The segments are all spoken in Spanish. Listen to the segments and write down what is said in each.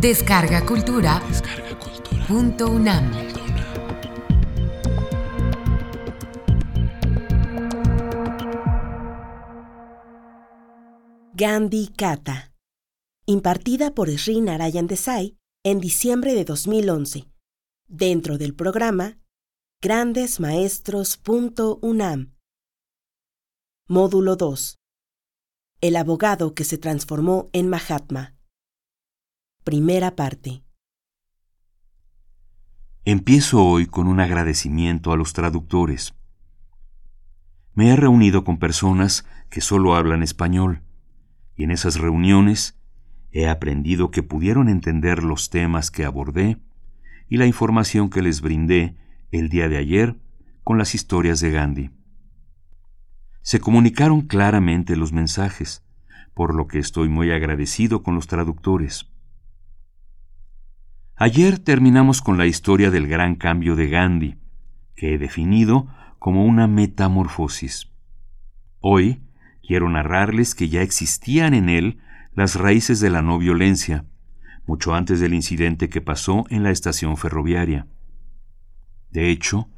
Descarga Cultura. Punto UNAM. Gandhi Kata. Impartida por Sri Narayan Desai en diciembre de 2011. Dentro del programa Grandesmaestros.unam. Módulo 2. El abogado que se transformó en Mahatma. Primera parte. Empiezo hoy con un agradecimiento a los traductores. Me he reunido con personas que solo hablan español, y en esas reuniones he aprendido que pudieron entender los temas que abordé y la información que les brindé el día de ayer con las historias de Gandhi. Se comunicaron claramente los mensajes, por lo que estoy muy agradecido con los traductores. Ayer terminamos con la historia del gran cambio de Gandhi, que he definido como una metamorfosis. Hoy quiero narrarles que ya existían en él las raíces de la no violencia, mucho antes del incidente que pasó en la estación ferroviaria. De hecho,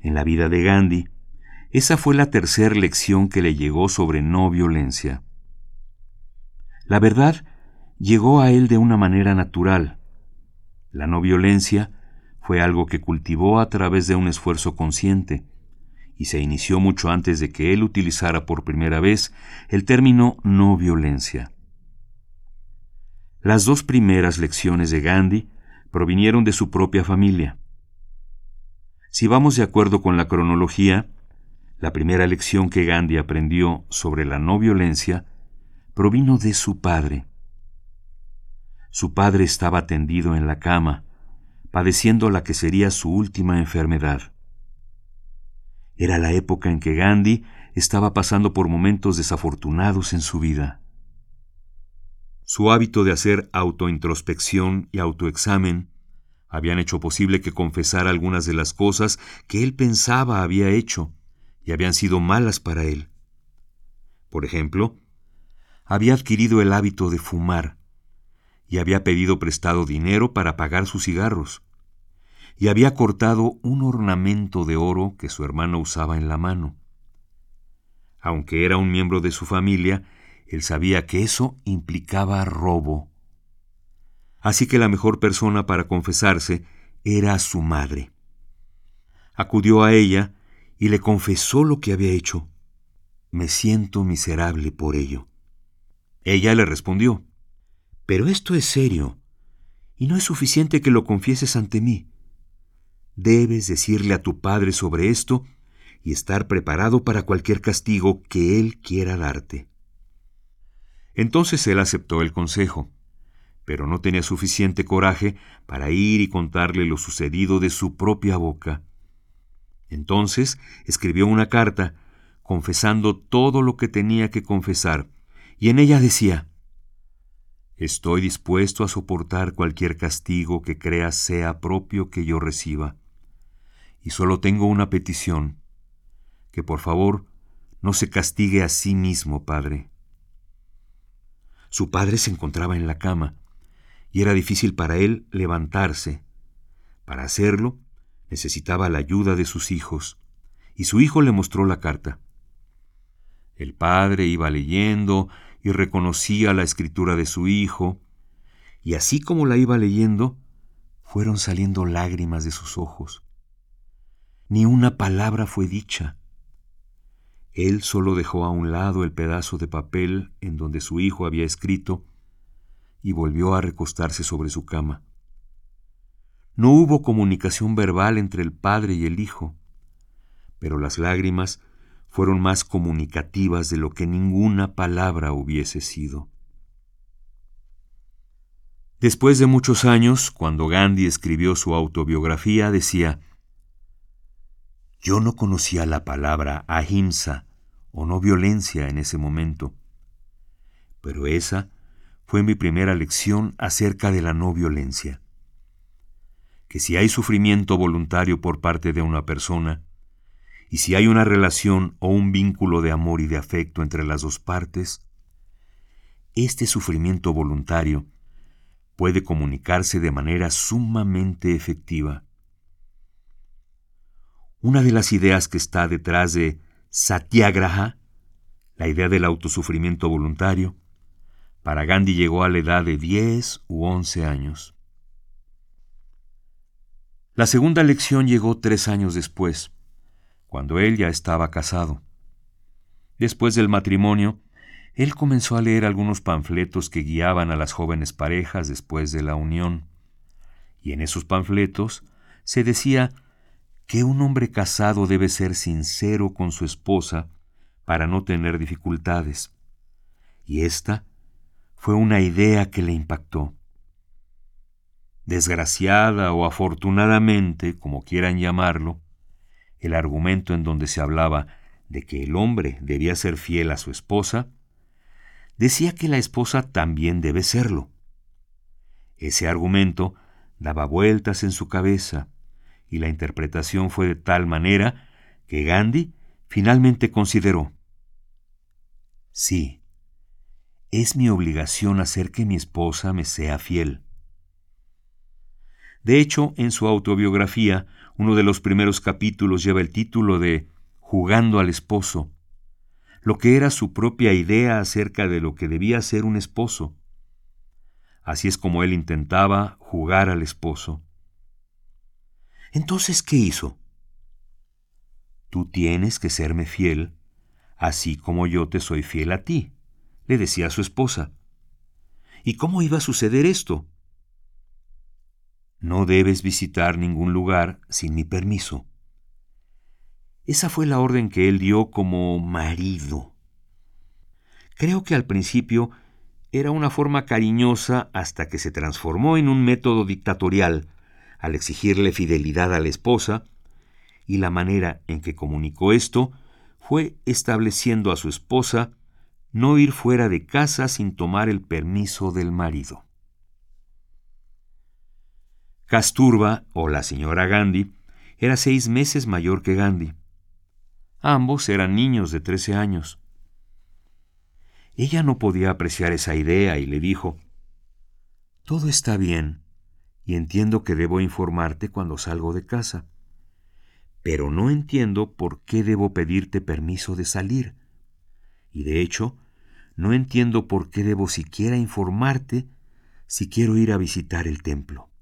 en la vida de Gandhi, esa fue la tercera lección que le llegó sobre no violencia. La verdad llegó a él de una manera natural. La no violencia fue algo que cultivó a través de un esfuerzo consciente, y se inició mucho antes de que él utilizara por primera vez el término no violencia. Las dos primeras lecciones de Gandhi provinieron de su propia familia. Si vamos de acuerdo con la cronología, la primera lección que Gandhi aprendió sobre la no violencia provino de su padre. Su padre estaba tendido en la cama, padeciendo la que sería su última enfermedad. Era la época en que Gandhi estaba pasando por momentos desafortunados en su vida. Su hábito de hacer autointrospección y autoexamen habían hecho posible que confesara algunas de las cosas que él pensaba había hecho y habían sido malas para él. Por ejemplo, había adquirido el hábito de fumar y había pedido prestado dinero para pagar sus cigarros y había cortado un ornamento de oro que su hermano usaba en la mano. Aunque era un miembro de su familia, él sabía que eso implicaba robo así que la mejor persona para confesarse era su madre. Acudió a ella y le confesó lo que había hecho. Me siento miserable por ello. Ella le respondió, Pero esto es serio, y no es suficiente que lo confieses ante mí. Debes decirle a tu padre sobre esto y estar preparado para cualquier castigo que él quiera darte. Entonces él aceptó el consejo pero no tenía suficiente coraje para ir y contarle lo sucedido de su propia boca. Entonces escribió una carta confesando todo lo que tenía que confesar, y en ella decía, Estoy dispuesto a soportar cualquier castigo que creas sea propio que yo reciba, y solo tengo una petición, que por favor no se castigue a sí mismo, Padre. Su padre se encontraba en la cama, y era difícil para él levantarse. Para hacerlo, necesitaba la ayuda de sus hijos, y su hijo le mostró la carta. El padre iba leyendo y reconocía la escritura de su hijo, y así como la iba leyendo, fueron saliendo lágrimas de sus ojos. Ni una palabra fue dicha. Él solo dejó a un lado el pedazo de papel en donde su hijo había escrito y volvió a recostarse sobre su cama. No hubo comunicación verbal entre el padre y el hijo, pero las lágrimas fueron más comunicativas de lo que ninguna palabra hubiese sido. Después de muchos años, cuando Gandhi escribió su autobiografía, decía, Yo no conocía la palabra ahimsa o no violencia en ese momento, pero esa fue mi primera lección acerca de la no violencia. Que si hay sufrimiento voluntario por parte de una persona, y si hay una relación o un vínculo de amor y de afecto entre las dos partes, este sufrimiento voluntario puede comunicarse de manera sumamente efectiva. Una de las ideas que está detrás de Satyagraha, la idea del autosufrimiento voluntario, para Gandhi llegó a la edad de 10 u 11 años. La segunda lección llegó tres años después, cuando él ya estaba casado. Después del matrimonio, él comenzó a leer algunos panfletos que guiaban a las jóvenes parejas después de la unión, y en esos panfletos se decía que un hombre casado debe ser sincero con su esposa para no tener dificultades. Y esta fue una idea que le impactó. Desgraciada o afortunadamente, como quieran llamarlo, el argumento en donde se hablaba de que el hombre debía ser fiel a su esposa decía que la esposa también debe serlo. Ese argumento daba vueltas en su cabeza y la interpretación fue de tal manera que Gandhi finalmente consideró, sí, es mi obligación hacer que mi esposa me sea fiel. De hecho, en su autobiografía, uno de los primeros capítulos lleva el título de Jugando al esposo, lo que era su propia idea acerca de lo que debía ser un esposo. Así es como él intentaba jugar al esposo. Entonces, ¿qué hizo? Tú tienes que serme fiel, así como yo te soy fiel a ti, le decía su esposa. ¿Y cómo iba a suceder esto? No debes visitar ningún lugar sin mi permiso. Esa fue la orden que él dio como marido. Creo que al principio era una forma cariñosa hasta que se transformó en un método dictatorial al exigirle fidelidad a la esposa, y la manera en que comunicó esto fue estableciendo a su esposa no ir fuera de casa sin tomar el permiso del marido. Casturba, o la señora Gandhi, era seis meses mayor que Gandhi. Ambos eran niños de trece años. Ella no podía apreciar esa idea y le dijo, Todo está bien, y entiendo que debo informarte cuando salgo de casa, pero no entiendo por qué debo pedirte permiso de salir, y de hecho, no entiendo por qué debo siquiera informarte si quiero ir a visitar el templo.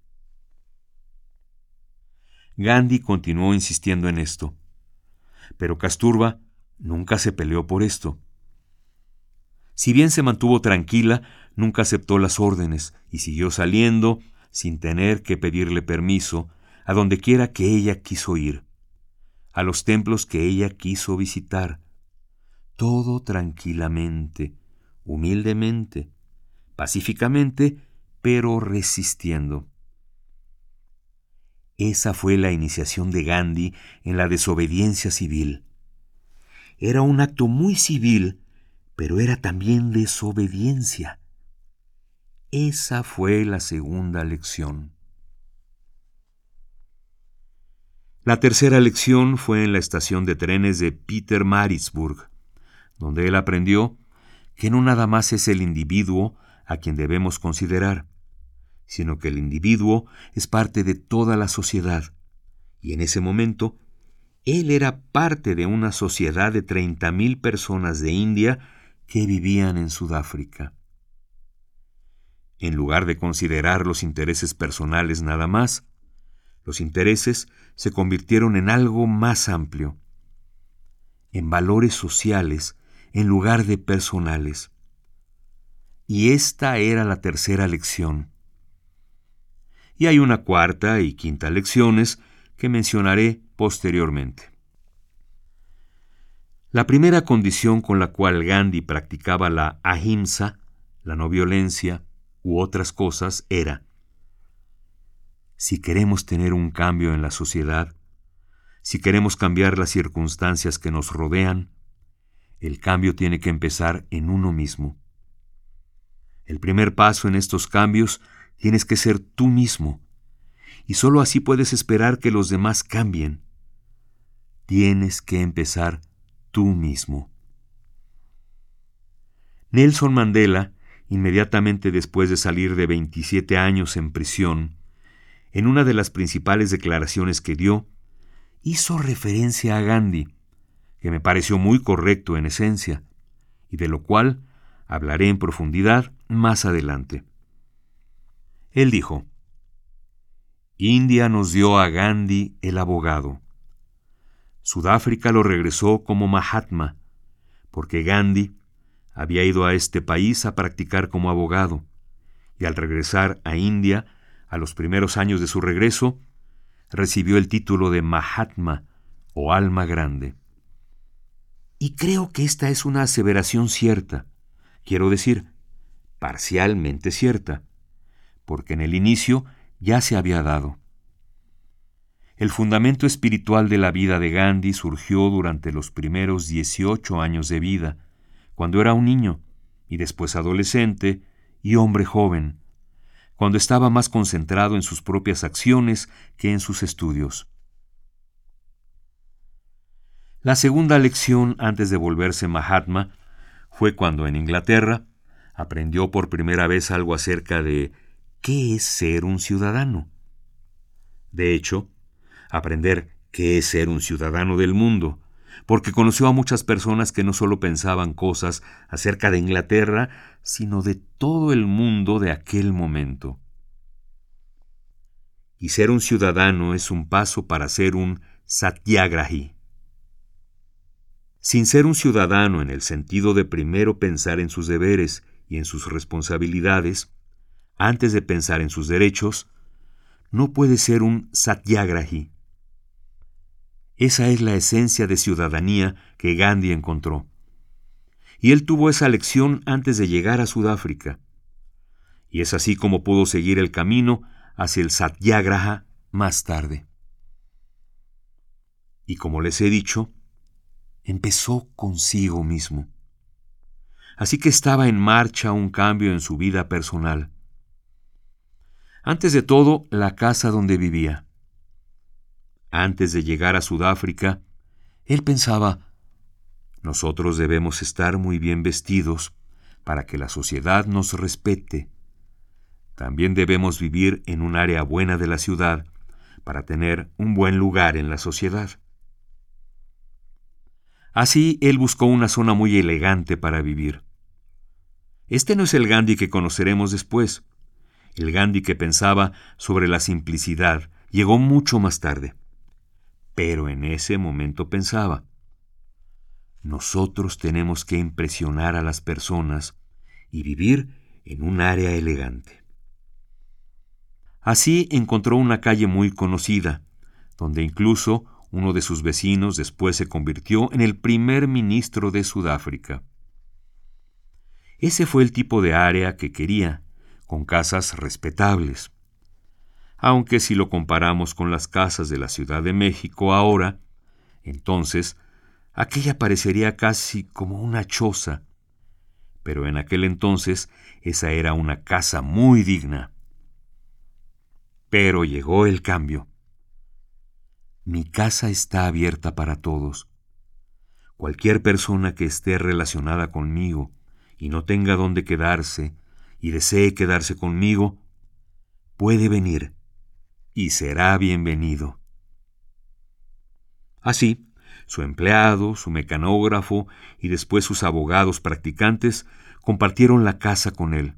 Gandhi continuó insistiendo en esto. Pero Casturba nunca se peleó por esto. Si bien se mantuvo tranquila, nunca aceptó las órdenes y siguió saliendo sin tener que pedirle permiso a donde quiera que ella quiso ir, a los templos que ella quiso visitar, todo tranquilamente, humildemente, pacíficamente, pero resistiendo. Esa fue la iniciación de Gandhi en la desobediencia civil. Era un acto muy civil, pero era también desobediencia. Esa fue la segunda lección. La tercera lección fue en la estación de trenes de Peter Maritzburg, donde él aprendió que no nada más es el individuo a quien debemos considerar, sino que el individuo es parte de toda la sociedad. Y en ese momento, él era parte de una sociedad de 30.000 personas de India que vivían en Sudáfrica. En lugar de considerar los intereses personales nada más, los intereses se convirtieron en algo más amplio, en valores sociales en lugar de personales. Y esta era la tercera lección y hay una cuarta y quinta lecciones que mencionaré posteriormente. La primera condición con la cual Gandhi practicaba la ahimsa, la no violencia u otras cosas era, si queremos tener un cambio en la sociedad, si queremos cambiar las circunstancias que nos rodean, el cambio tiene que empezar en uno mismo. El primer paso en estos cambios Tienes que ser tú mismo. Y sólo así puedes esperar que los demás cambien. Tienes que empezar tú mismo. Nelson Mandela inmediatamente después de salir de 27 años en prisión, en una de las principales declaraciones que dio, hizo referencia a Gandhi, que me pareció muy correcto en esencia, y de lo cual hablaré en profundidad más adelante. Él dijo, India nos dio a Gandhi el abogado. Sudáfrica lo regresó como Mahatma, porque Gandhi había ido a este país a practicar como abogado, y al regresar a India, a los primeros años de su regreso, recibió el título de Mahatma o alma grande. Y creo que esta es una aseveración cierta, quiero decir, parcialmente cierta, porque en el inicio ya se había dado. El fundamento espiritual de la vida de Gandhi surgió durante los primeros 18 años de vida, cuando era un niño, y después adolescente y hombre joven, cuando estaba más concentrado en sus propias acciones que en sus estudios. La segunda lección antes de volverse Mahatma fue cuando en Inglaterra aprendió por primera vez algo acerca de qué es ser un ciudadano. De hecho, aprender qué es ser un ciudadano del mundo, porque conoció a muchas personas que no solo pensaban cosas acerca de Inglaterra, sino de todo el mundo de aquel momento. Y ser un ciudadano es un paso para ser un satyagrahi. Sin ser un ciudadano en el sentido de primero pensar en sus deberes y en sus responsabilidades, antes de pensar en sus derechos, no puede ser un satyagrahi. Esa es la esencia de ciudadanía que Gandhi encontró. Y él tuvo esa lección antes de llegar a Sudáfrica. Y es así como pudo seguir el camino hacia el Satyagraha más tarde. Y como les he dicho, empezó consigo mismo. Así que estaba en marcha un cambio en su vida personal. Antes de todo, la casa donde vivía. Antes de llegar a Sudáfrica, él pensaba, nosotros debemos estar muy bien vestidos para que la sociedad nos respete. También debemos vivir en un área buena de la ciudad para tener un buen lugar en la sociedad. Así él buscó una zona muy elegante para vivir. Este no es el Gandhi que conoceremos después. El Gandhi que pensaba sobre la simplicidad llegó mucho más tarde pero en ese momento pensaba, nosotros tenemos que impresionar a las personas y vivir en un área elegante. Así encontró una calle muy conocida, donde incluso uno de sus vecinos después se convirtió en el primer ministro de Sudáfrica. Ese fue el tipo de área que quería, con casas respetables, aunque si lo comparamos con las casas de la Ciudad de México ahora, entonces aquella parecería casi como una choza, pero en aquel entonces esa era una casa muy digna. Pero llegó el cambio. Mi casa está abierta para todos. Cualquier persona que esté relacionada conmigo y no tenga dónde quedarse y desee quedarse conmigo, puede venir y será bienvenido. Así, su empleado, su mecanógrafo y después sus abogados practicantes compartieron la casa con él.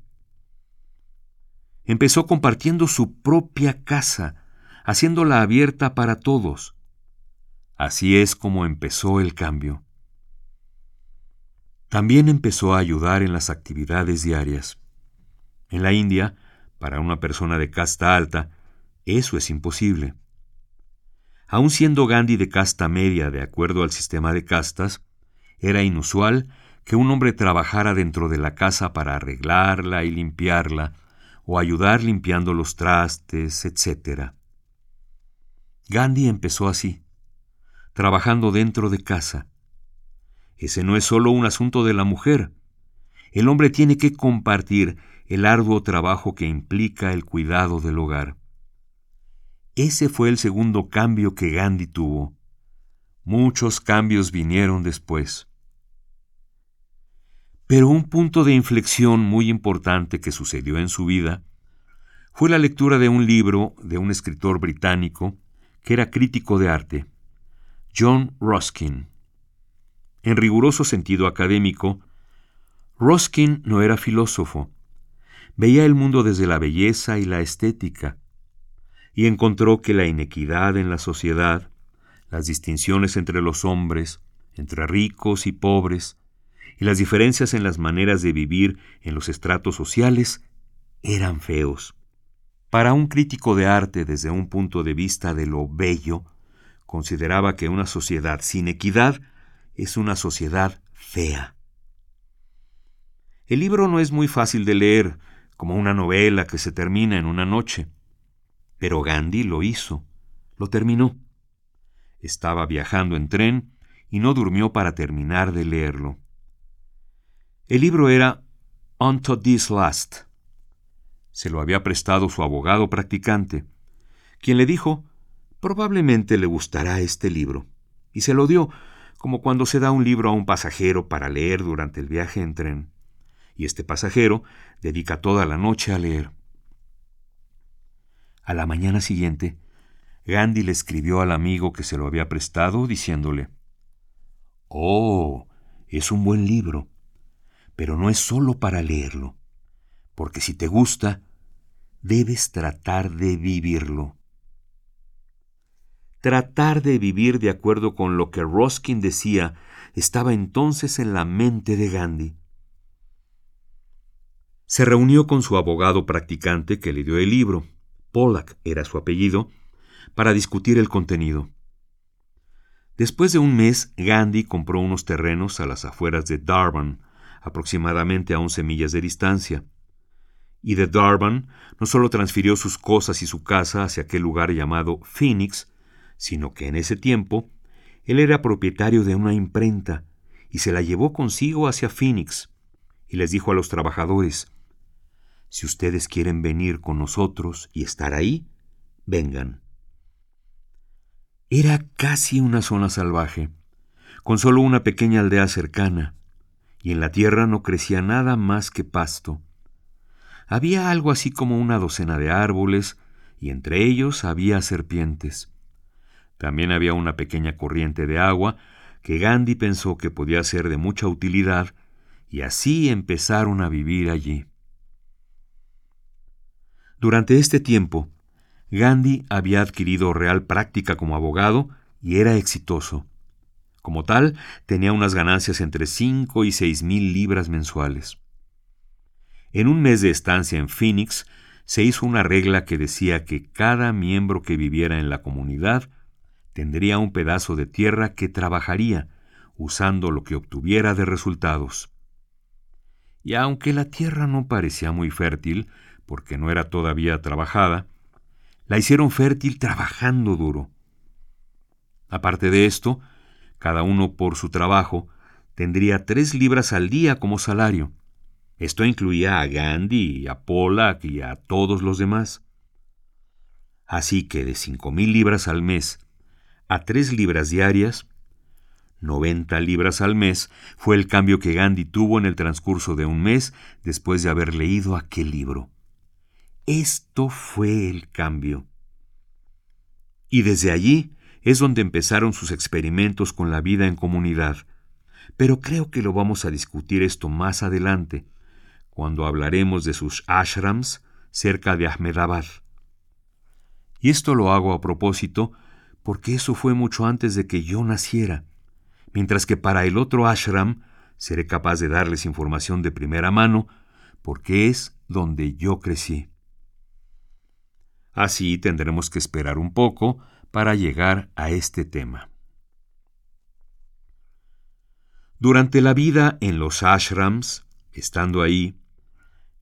Empezó compartiendo su propia casa, haciéndola abierta para todos. Así es como empezó el cambio. También empezó a ayudar en las actividades diarias. En la India, para una persona de casta alta, eso es imposible. Aun siendo Gandhi de casta media de acuerdo al sistema de castas, era inusual que un hombre trabajara dentro de la casa para arreglarla y limpiarla, o ayudar limpiando los trastes, etc. Gandhi empezó así, trabajando dentro de casa. Ese no es solo un asunto de la mujer. El hombre tiene que compartir el arduo trabajo que implica el cuidado del hogar. Ese fue el segundo cambio que Gandhi tuvo. Muchos cambios vinieron después. Pero un punto de inflexión muy importante que sucedió en su vida fue la lectura de un libro de un escritor británico que era crítico de arte, John Ruskin. En riguroso sentido académico, Ruskin no era filósofo, veía el mundo desde la belleza y la estética, y encontró que la inequidad en la sociedad, las distinciones entre los hombres, entre ricos y pobres, y las diferencias en las maneras de vivir en los estratos sociales eran feos. Para un crítico de arte desde un punto de vista de lo bello, consideraba que una sociedad sin equidad es una sociedad fea. El libro no es muy fácil de leer, como una novela que se termina en una noche. Pero Gandhi lo hizo, lo terminó. Estaba viajando en tren y no durmió para terminar de leerlo. El libro era Unto This Last. Se lo había prestado su abogado practicante, quien le dijo, probablemente le gustará este libro, y se lo dio, como cuando se da un libro a un pasajero para leer durante el viaje en tren, y este pasajero dedica toda la noche a leer. A la mañana siguiente, Gandhi le escribió al amigo que se lo había prestado diciéndole, Oh, es un buen libro, pero no es solo para leerlo, porque si te gusta, debes tratar de vivirlo. Tratar de vivir de acuerdo con lo que Ruskin decía estaba entonces en la mente de Gandhi. Se reunió con su abogado practicante que le dio el libro, Pollack era su apellido, para discutir el contenido. Después de un mes, Gandhi compró unos terrenos a las afueras de Durban, aproximadamente a 11 millas de distancia. Y de Durban no solo transfirió sus cosas y su casa hacia aquel lugar llamado Phoenix, sino que en ese tiempo él era propietario de una imprenta y se la llevó consigo hacia Phoenix y les dijo a los trabajadores, si ustedes quieren venir con nosotros y estar ahí, vengan. Era casi una zona salvaje, con solo una pequeña aldea cercana, y en la tierra no crecía nada más que pasto. Había algo así como una docena de árboles, y entre ellos había serpientes. También había una pequeña corriente de agua que Gandhi pensó que podía ser de mucha utilidad, y así empezaron a vivir allí. Durante este tiempo, Gandhi había adquirido real práctica como abogado y era exitoso. Como tal, tenía unas ganancias entre 5 y seis mil libras mensuales. En un mes de estancia en Phoenix, se hizo una regla que decía que cada miembro que viviera en la comunidad tendría un pedazo de tierra que trabajaría, usando lo que obtuviera de resultados. Y aunque la tierra no parecía muy fértil, porque no era todavía trabajada, la hicieron fértil trabajando duro. Aparte de esto, cada uno por su trabajo tendría tres libras al día como salario. Esto incluía a Gandhi, a Pollack y a todos los demás. Así que de cinco mil libras al mes a tres libras diarias, 90 libras al mes fue el cambio que Gandhi tuvo en el transcurso de un mes después de haber leído aquel libro. Esto fue el cambio. Y desde allí es donde empezaron sus experimentos con la vida en comunidad. Pero creo que lo vamos a discutir esto más adelante, cuando hablaremos de sus ashrams cerca de Ahmedabad. Y esto lo hago a propósito porque eso fue mucho antes de que yo naciera, mientras que para el otro ashram seré capaz de darles información de primera mano, porque es donde yo crecí. Así tendremos que esperar un poco para llegar a este tema. Durante la vida en los ashrams, estando ahí,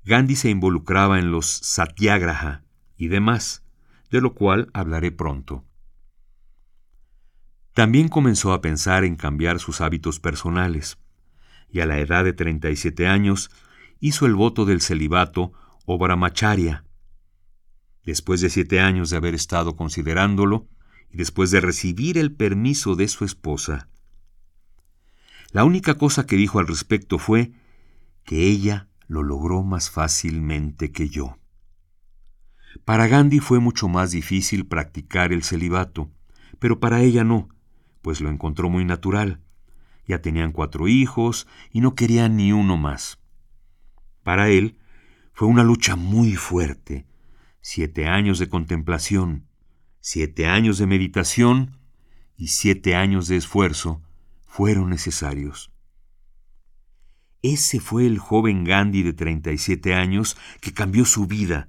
Gandhi se involucraba en los satyagraha y demás, de lo cual hablaré pronto. También comenzó a pensar en cambiar sus hábitos personales, y a la edad de 37 años hizo el voto del celibato o brahmacharya, Después de siete años de haber estado considerándolo y después de recibir el permiso de su esposa, la única cosa que dijo al respecto fue que ella lo logró más fácilmente que yo. Para Gandhi fue mucho más difícil practicar el celibato, pero para ella no, pues lo encontró muy natural. Ya tenían cuatro hijos y no querían ni uno más. Para él fue una lucha muy fuerte, siete años de contemplación, siete años de meditación y siete años de esfuerzo fueron necesarios. Ese fue el joven Gandhi de 37 años que cambió su vida,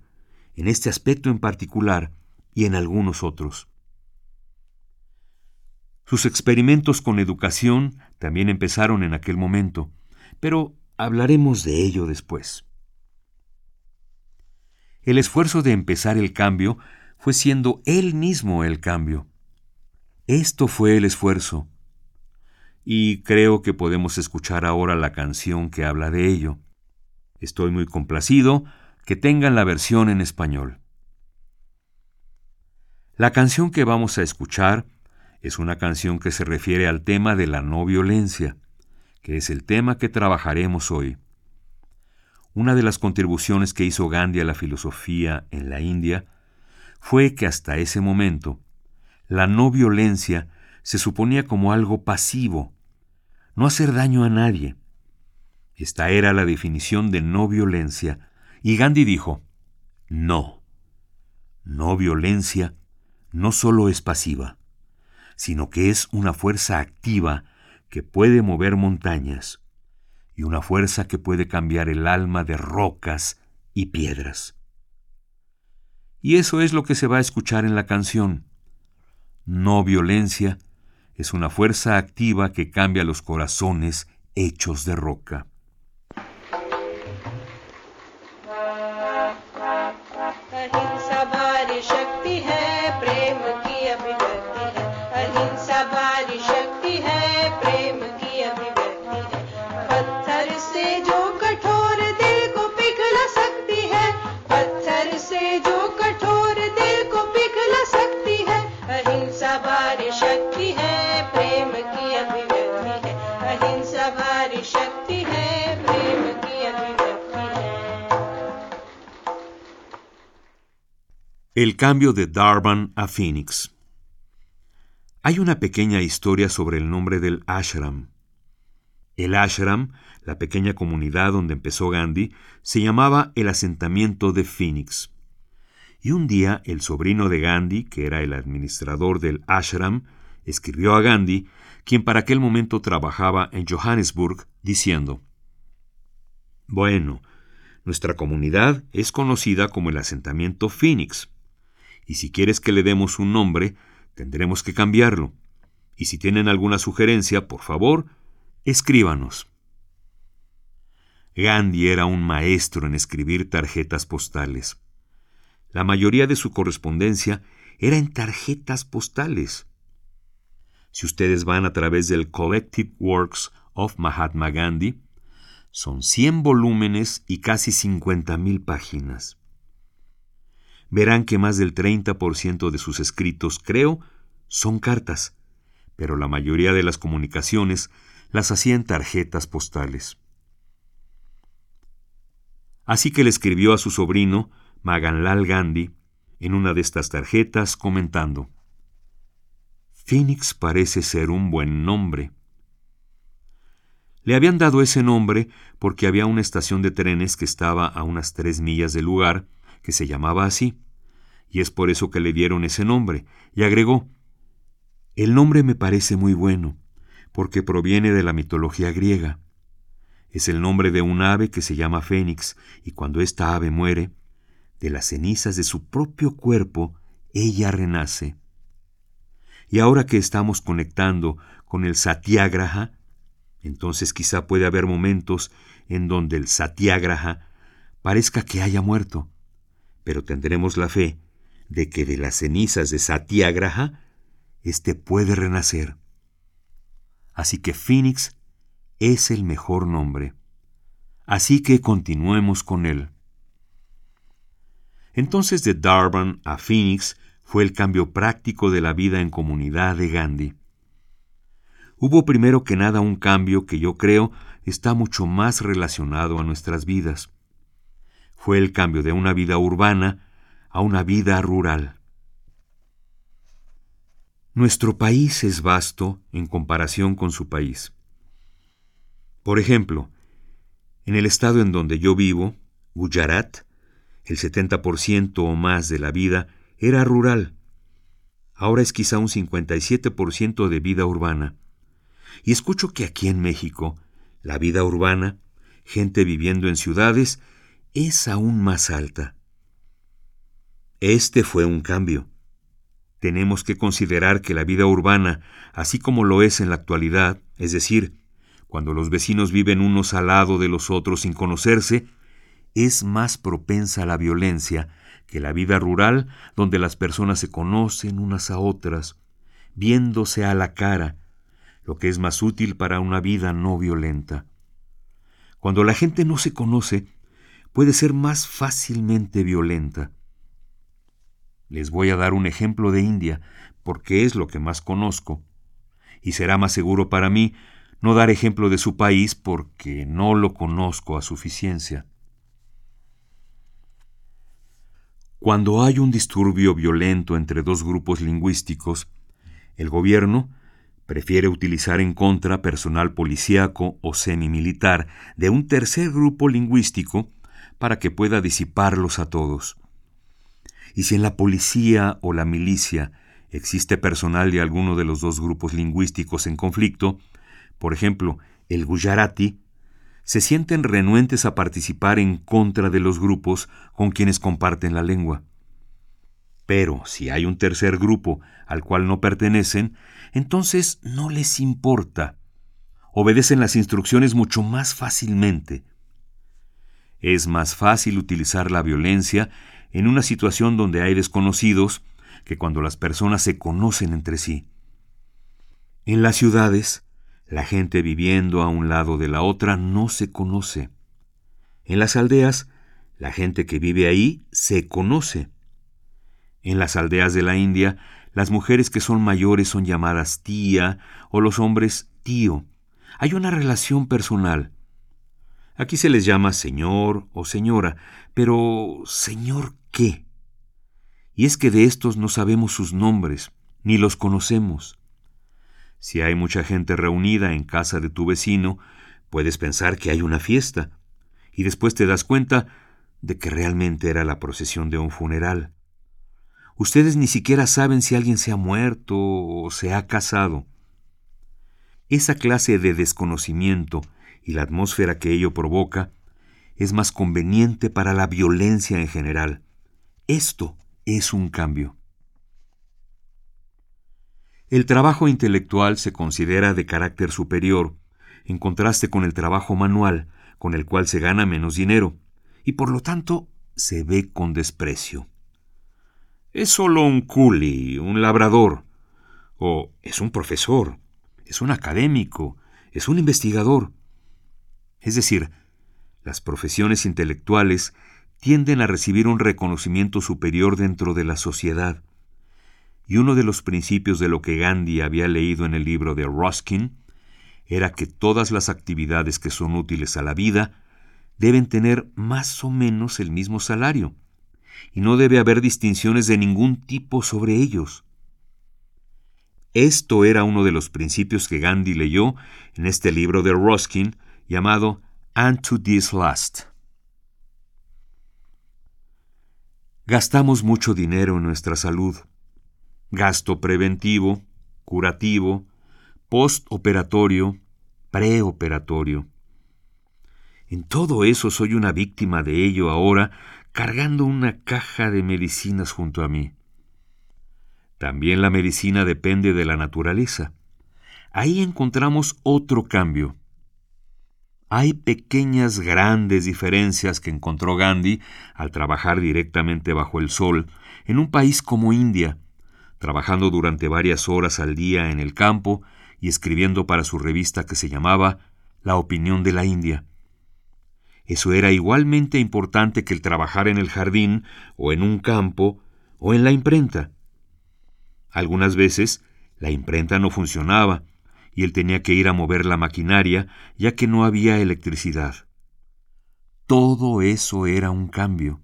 en este aspecto en particular y en algunos otros. Sus experimentos con educación también empezaron en aquel momento, pero hablaremos de ello después. El esfuerzo de empezar el cambio fue siendo él mismo el cambio. Esto fue el esfuerzo. Y creo que podemos escuchar ahora la canción que habla de ello. Estoy muy complacido que tengan la versión en español. La canción que vamos a escuchar es una canción que se refiere al tema de la no violencia, que es el tema que trabajaremos hoy. Una de las contribuciones que hizo Gandhi a la filosofía en la India fue que hasta ese momento la no violencia se suponía como algo pasivo, no hacer daño a nadie. Esta era la definición de no violencia, y Gandhi dijo, no, no violencia no solo es pasiva, sino que es una fuerza activa que puede mover montañas y una fuerza que puede cambiar el alma de rocas y piedras. Y eso es lo que se va a escuchar en la canción. No violencia es una fuerza activa que cambia los corazones hechos de roca. El cambio de Darban a Phoenix. Hay una pequeña historia sobre el nombre del ashram. El ashram, la pequeña comunidad donde empezó Gandhi, se llamaba el asentamiento de Phoenix. Y un día el sobrino de Gandhi, que era el administrador del ashram, escribió a Gandhi, quien para aquel momento trabajaba en Johannesburg, diciendo, Bueno, nuestra comunidad es conocida como el asentamiento Phoenix y si quieres que le demos un nombre, tendremos que cambiarlo. Y si tienen alguna sugerencia, por favor, escríbanos. Gandhi era un maestro en escribir tarjetas postales. La mayoría de su correspondencia era en tarjetas postales. Si ustedes van a través del Collective Works of Mahatma Gandhi, son 100 volúmenes y casi 50.000 páginas verán que más del 30% de sus escritos, creo, son cartas, pero la mayoría de las comunicaciones las hacía en tarjetas postales. Así que le escribió a su sobrino, Maganlal Gandhi, en una de estas tarjetas comentando, Phoenix parece ser un buen nombre. Le habían dado ese nombre porque había una estación de trenes que estaba a unas tres millas del lugar, que se llamaba así, y es por eso que le dieron ese nombre, y agregó, El nombre me parece muy bueno, porque proviene de la mitología griega. Es el nombre de un ave que se llama Fénix, y cuando esta ave muere, de las cenizas de su propio cuerpo, ella renace. Y ahora que estamos conectando con el Satyagraha, entonces quizá puede haber momentos en donde el Satyagraha parezca que haya muerto, pero tendremos la fe de que de las cenizas de Satyagraha éste puede renacer. Así que Phoenix es el mejor nombre. Así que continuemos con él. Entonces de Darban a Phoenix fue el cambio práctico de la vida en comunidad de Gandhi. Hubo primero que nada un cambio que yo creo está mucho más relacionado a nuestras vidas. Fue el cambio de una vida urbana a una vida rural. Nuestro país es vasto en comparación con su país. Por ejemplo, en el estado en donde yo vivo, Gujarat, el 70% o más de la vida era rural. Ahora es quizá un 57% de vida urbana. Y escucho que aquí en México, la vida urbana, gente viviendo en ciudades, es aún más alta. Este fue un cambio. Tenemos que considerar que la vida urbana, así como lo es en la actualidad, es decir, cuando los vecinos viven unos al lado de los otros sin conocerse, es más propensa a la violencia que la vida rural donde las personas se conocen unas a otras, viéndose a la cara, lo que es más útil para una vida no violenta. Cuando la gente no se conoce, puede ser más fácilmente violenta. Les voy a dar un ejemplo de India, porque es lo que más conozco, y será más seguro para mí no dar ejemplo de su país porque no lo conozco a suficiencia. Cuando hay un disturbio violento entre dos grupos lingüísticos, el gobierno prefiere utilizar en contra personal policíaco o semimilitar de un tercer grupo lingüístico para que pueda disiparlos a todos. Y si en la policía o la milicia existe personal de alguno de los dos grupos lingüísticos en conflicto, por ejemplo, el Gujarati, se sienten renuentes a participar en contra de los grupos con quienes comparten la lengua. Pero si hay un tercer grupo al cual no pertenecen, entonces no les importa. Obedecen las instrucciones mucho más fácilmente. Es más fácil utilizar la violencia en una situación donde hay desconocidos que cuando las personas se conocen entre sí. En las ciudades, la gente viviendo a un lado de la otra no se conoce. En las aldeas, la gente que vive ahí se conoce. En las aldeas de la India, las mujeres que son mayores son llamadas tía o los hombres tío. Hay una relación personal. Aquí se les llama señor o señora, pero ¿señor qué? Y es que de estos no sabemos sus nombres, ni los conocemos. Si hay mucha gente reunida en casa de tu vecino, puedes pensar que hay una fiesta, y después te das cuenta de que realmente era la procesión de un funeral. Ustedes ni siquiera saben si alguien se ha muerto o se ha casado. Esa clase de desconocimiento y la atmósfera que ello provoca es más conveniente para la violencia en general. Esto es un cambio. El trabajo intelectual se considera de carácter superior, en contraste con el trabajo manual, con el cual se gana menos dinero, y por lo tanto se ve con desprecio. Es solo un culi, un labrador, o es un profesor, es un académico, es un investigador. Es decir, las profesiones intelectuales tienden a recibir un reconocimiento superior dentro de la sociedad y uno de los principios de lo que Gandhi había leído en el libro de Ruskin era que todas las actividades que son útiles a la vida deben tener más o menos el mismo salario, y no debe haber distinciones de ningún tipo sobre ellos. Esto era uno de los principios que Gandhi leyó en este libro de Ruskin llamado And to This Last. Gastamos mucho dinero en nuestra salud gasto preventivo, curativo, postoperatorio, preoperatorio. En todo eso soy una víctima de ello ahora, cargando una caja de medicinas junto a mí. También la medicina depende de la naturaleza. Ahí encontramos otro cambio. Hay pequeñas grandes diferencias que encontró Gandhi al trabajar directamente bajo el sol en un país como India, trabajando durante varias horas al día en el campo y escribiendo para su revista que se llamaba La Opinión de la India. Eso era igualmente importante que el trabajar en el jardín o en un campo o en la imprenta. Algunas veces la imprenta no funcionaba y él tenía que ir a mover la maquinaria ya que no había electricidad. Todo eso era un cambio.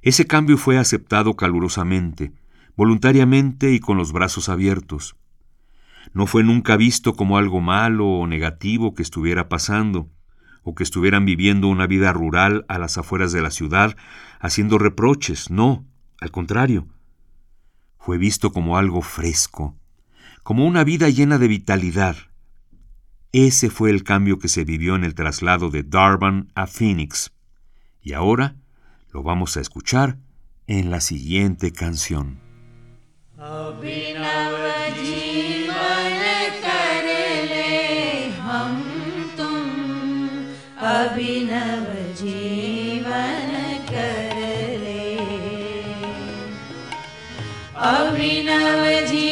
Ese cambio fue aceptado calurosamente, voluntariamente y con los brazos abiertos. No fue nunca visto como algo malo o negativo que estuviera pasando, o que estuvieran viviendo una vida rural a las afueras de la ciudad, haciendo reproches, no, al contrario. Fue visto como algo fresco, como una vida llena de vitalidad. Ese fue el cambio que se vivió en el traslado de Darban a Phoenix. Y ahora lo vamos a escuchar en la siguiente canción. अभिनव जीवन कर ले अभिनव जीवन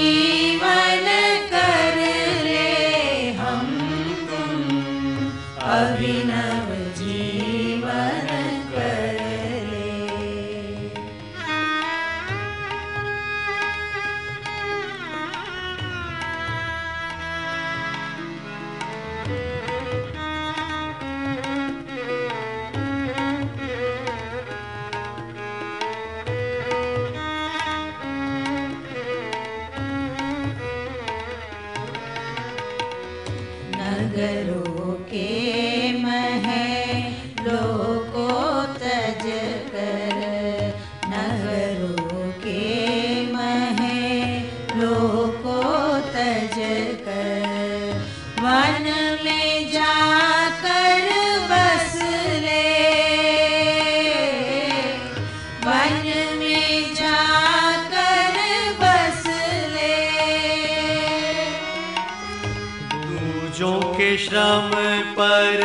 श्रम पर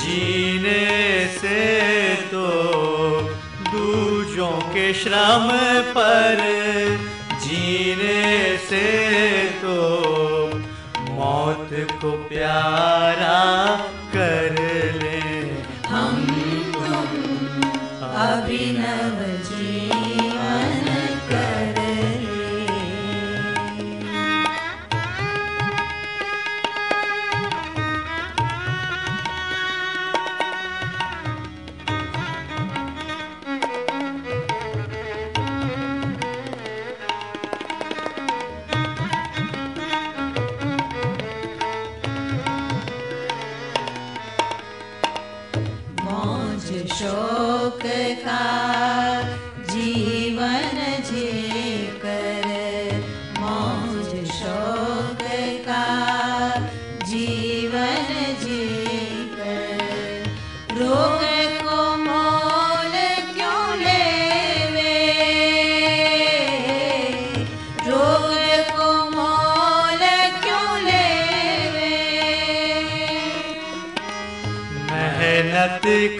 जीने से तो दूजों के श्रम पर जीने से तो मौत को प्यारा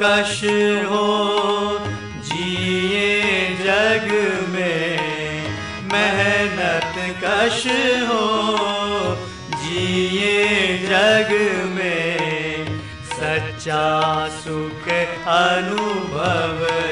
कश हो जिए जग में। मेहनत कश हो जिए जग में सच्चा सुख अनुभव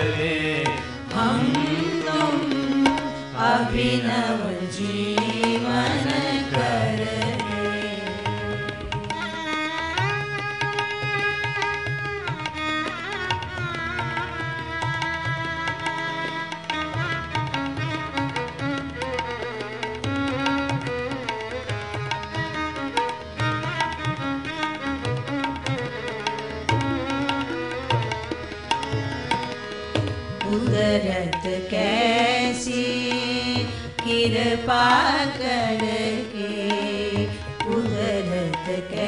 te quedes.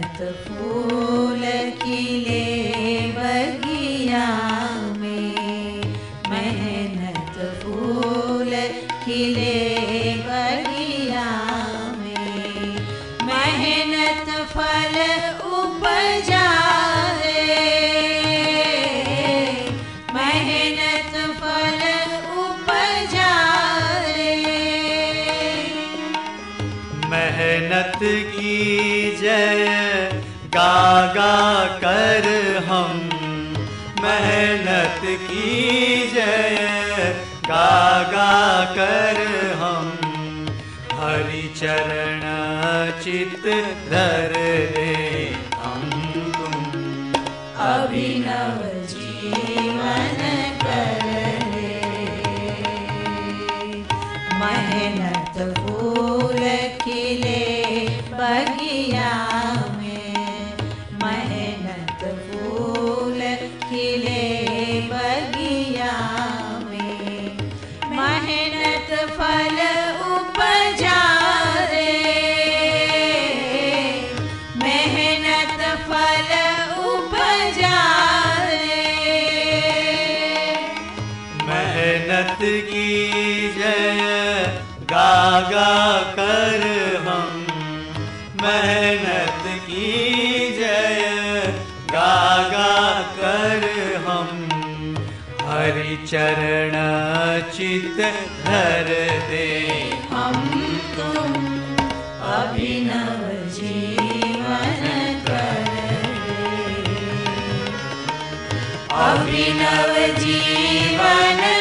വനത്ത് പൂലക്കില कर हम। हरि चरण चित धर लगा कर हम। मेहनत की जय, गागा कर हम। हरि चरण चित धर दे। हम तुम अभिनव जीवन कर अभिनव जीवन